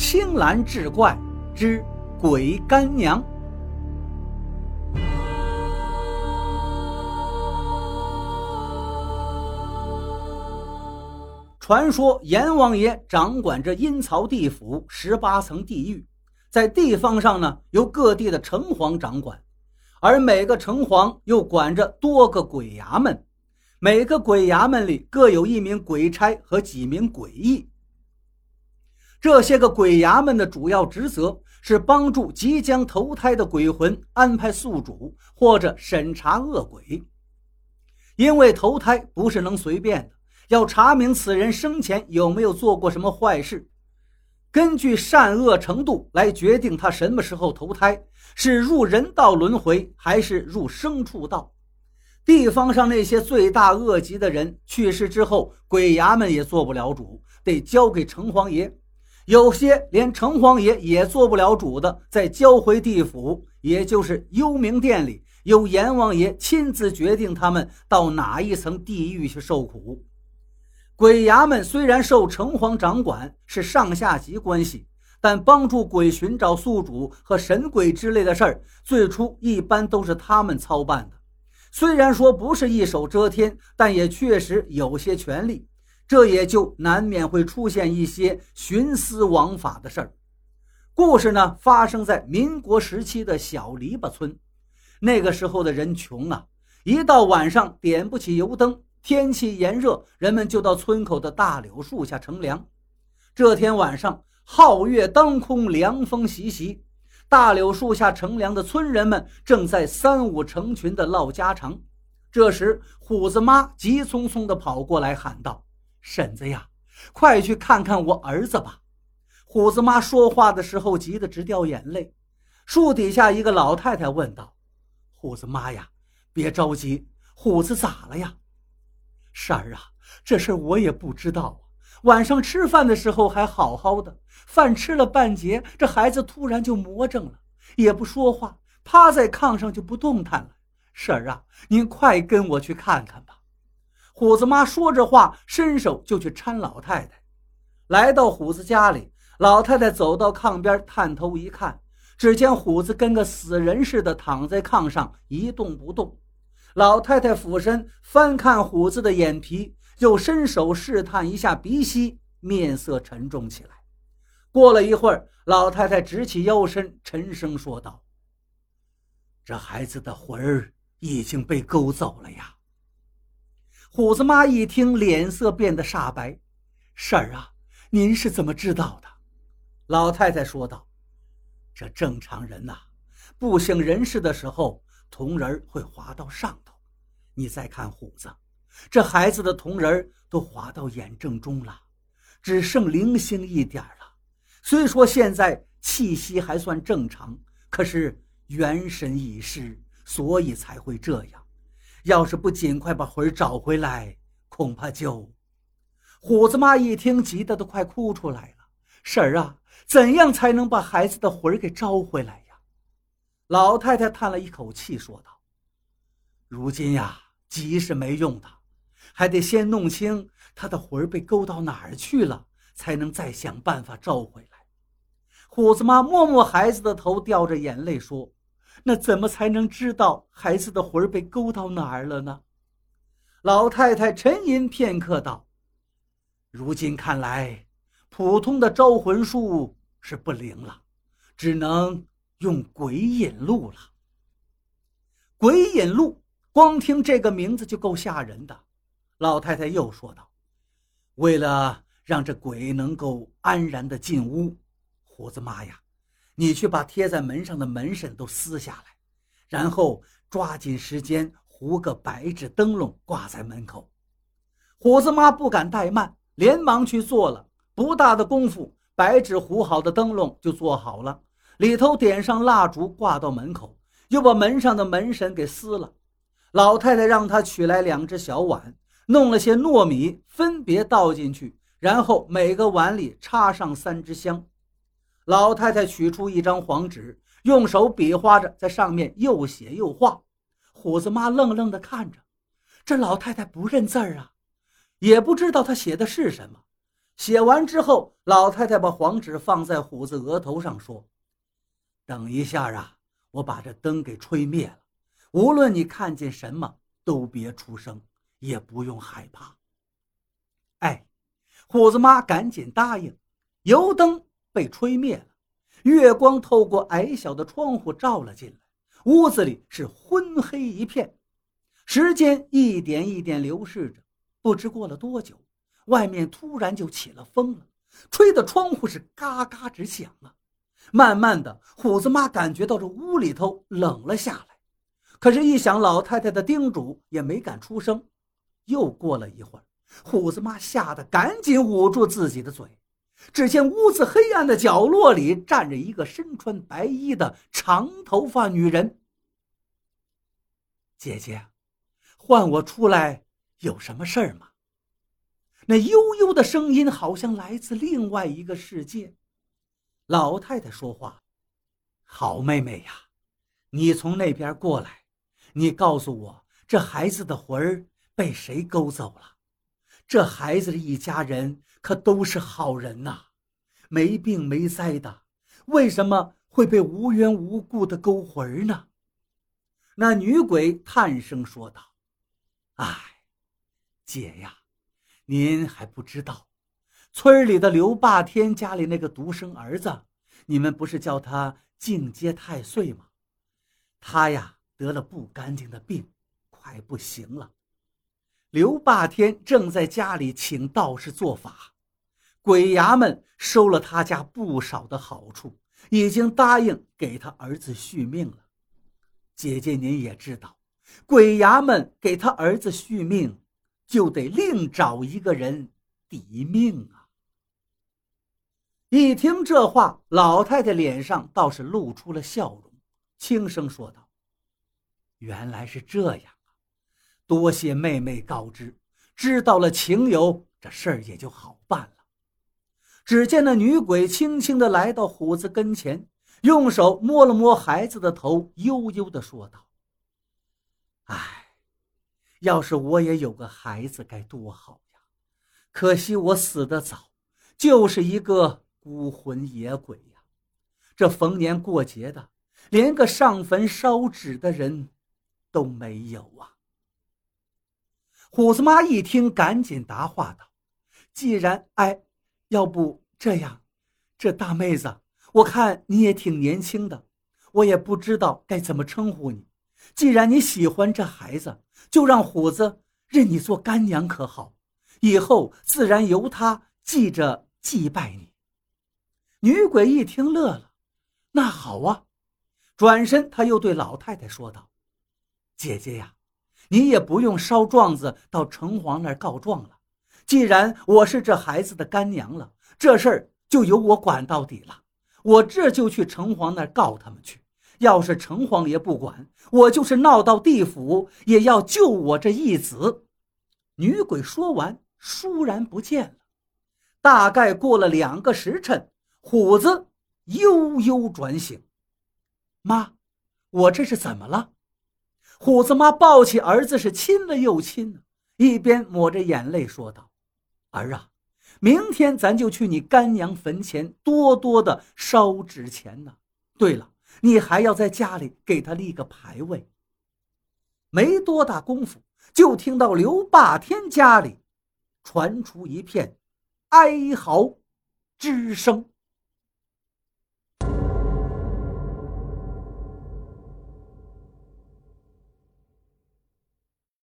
青蓝志怪之鬼干娘。传说阎王爷掌管着阴曹地府十八层地狱，在地方上呢，由各地的城隍掌管，而每个城隍又管着多个鬼衙门，每个鬼衙门里各有一名鬼差和几名鬼役。这些个鬼衙门的主要职责是帮助即将投胎的鬼魂安排宿主，或者审查恶鬼，因为投胎不是能随便的。要查明此人生前有没有做过什么坏事，根据善恶程度来决定他什么时候投胎，是入人道轮回还是入牲畜道。地方上那些罪大恶极的人去世之后，鬼衙门也做不了主，得交给城隍爷。有些连城隍爷也做不了主的，再交回地府，也就是幽冥殿里，由阎王爷亲自决定他们到哪一层地狱去受苦。鬼衙门虽然受城隍掌管，是上下级关系，但帮助鬼寻找宿主和神鬼之类的事儿，最初一般都是他们操办的。虽然说不是一手遮天，但也确实有些权力，这也就难免会出现一些徇私枉法的事儿。故事呢，发生在民国时期的小篱笆村。那个时候的人穷啊，一到晚上点不起油灯。天气炎热，人们就到村口的大柳树下乘凉。这天晚上，皓月当空，凉风习习。大柳树下乘凉的村人们正在三五成群的唠家常。这时，虎子妈急匆匆地跑过来喊道：“婶子呀，快去看看我儿子吧！”虎子妈说话的时候急得直掉眼泪。树底下一个老太太问道：“虎子妈呀，别着急，虎子咋了呀？”婶儿啊，这事我也不知道啊。晚上吃饭的时候还好好的，饭吃了半截，这孩子突然就魔怔了，也不说话，趴在炕上就不动弹了。婶儿啊，您快跟我去看看吧。虎子妈说着话，伸手就去搀老太太。来到虎子家里，老太太走到炕边，探头一看，只见虎子跟个死人似的躺在炕上，一动不动。老太太俯身翻看虎子的眼皮，又伸手试探一下鼻息，面色沉重起来。过了一会儿，老太太直起腰身，沉声说道：“这孩子的魂儿已经被勾走了呀。”虎子妈一听，脸色变得煞白：“婶儿啊，您是怎么知道的？”老太太说道：“这正常人呐，不省人事的时候。”铜人会滑到上头，你再看虎子，这孩子的铜人都滑到眼正中了，只剩零星一点了。虽说现在气息还算正常，可是元神已失，所以才会这样。要是不尽快把魂找回来，恐怕就……虎子妈一听，急得都快哭出来了。婶儿啊，怎样才能把孩子的魂给招回来呀？老太太叹了一口气，说道：“如今呀，急是没用的，还得先弄清他的魂被勾到哪儿去了，才能再想办法召回来。”虎子妈摸摸孩子的头，掉着眼泪说：“那怎么才能知道孩子的魂被勾到哪儿了呢？”老太太沉吟片刻，道：“如今看来，普通的招魂术是不灵了，只能……”用鬼引路了。鬼引路，光听这个名字就够吓人的。老太太又说道：“为了让这鬼能够安然的进屋，虎子妈呀，你去把贴在门上的门神都撕下来，然后抓紧时间糊个白纸灯笼挂在门口。”虎子妈不敢怠慢，连忙去做了。不大的功夫，白纸糊好的灯笼就做好了。里头点上蜡烛，挂到门口，又把门上的门神给撕了。老太太让他取来两只小碗，弄了些糯米，分别倒进去，然后每个碗里插上三支香。老太太取出一张黄纸，用手比划着，在上面又写又画。虎子妈愣愣地看着，这老太太不认字儿啊，也不知道她写的是什么。写完之后，老太太把黄纸放在虎子额头上，说：“等一下啊，我把这灯给吹灭了。无论你看见什么，都别出声，也不用害怕。”哎，虎子妈赶紧答应。油灯被吹灭了，月光透过矮小的窗户照了进来，屋子里是昏黑一片。时间一点一点流逝着，不知过了多久，外面突然就起了风了，吹得窗户是嘎嘎直响啊！慢慢的，虎子妈感觉到这屋里头冷了下来，可是，一想老太太的叮嘱，也没敢出声。又过了一会儿，虎子妈吓得赶紧捂住自己的嘴，只见屋子黑暗的角落里站着一个身穿白衣的长头发女人。姐姐。唤我出来有什么事儿吗？那悠悠的声音好像来自另外一个世界。老太太说话：“好妹妹呀，你从那边过来，你告诉我，这孩子的魂儿被谁勾走了？这孩子的一家人可都是好人呐，没病没灾的，为什么会被无缘无故的勾魂呢？”那女鬼叹声说道。哎，姐呀，您还不知道，村里的刘霸天家里那个独生儿子，你们不是叫他进阶太岁吗？他呀得了不干净的病，快不行了。刘霸天正在家里请道士做法，鬼衙门收了他家不少的好处，已经答应给他儿子续命了。姐姐您也知道。鬼衙门给他儿子续命，就得另找一个人抵命啊！一听这话，老太太脸上倒是露出了笑容，轻声说道：“原来是这样，多谢妹妹告知，知道了情由，这事儿也就好办了。”只见那女鬼轻轻地来到虎子跟前，用手摸了摸孩子的头，悠悠地说道。唉，要是我也有个孩子该多好呀！可惜我死得早，就是一个孤魂野鬼呀。这逢年过节的，连个上坟烧纸的人都没有啊。虎子妈一听，赶紧答话道：“既然……哎，要不这样，这大妹子，我看你也挺年轻的，我也不知道该怎么称呼你。”既然你喜欢这孩子，就让虎子认你做干娘，可好？以后自然由他记着祭拜你。女鬼一听乐了，那好啊。转身，他又对老太太说道：“姐姐呀，你也不用烧状子到城隍那儿告状了。既然我是这孩子的干娘了，这事儿就由我管到底了。我这就去城隍那儿告他们去。”要是城隍爷不管我，就是闹到地府，也要救我这一子。女鬼说完，倏然不见了。大概过了两个时辰，虎子悠悠转醒。妈，我这是怎么了？虎子妈抱起儿子，是亲了又亲，一边抹着眼泪说道：“儿啊，明天咱就去你干娘坟前多多的烧纸钱呢。对了。”你还要在家里给他立个牌位。没多大功夫，就听到刘霸天家里传出一片哀嚎之声。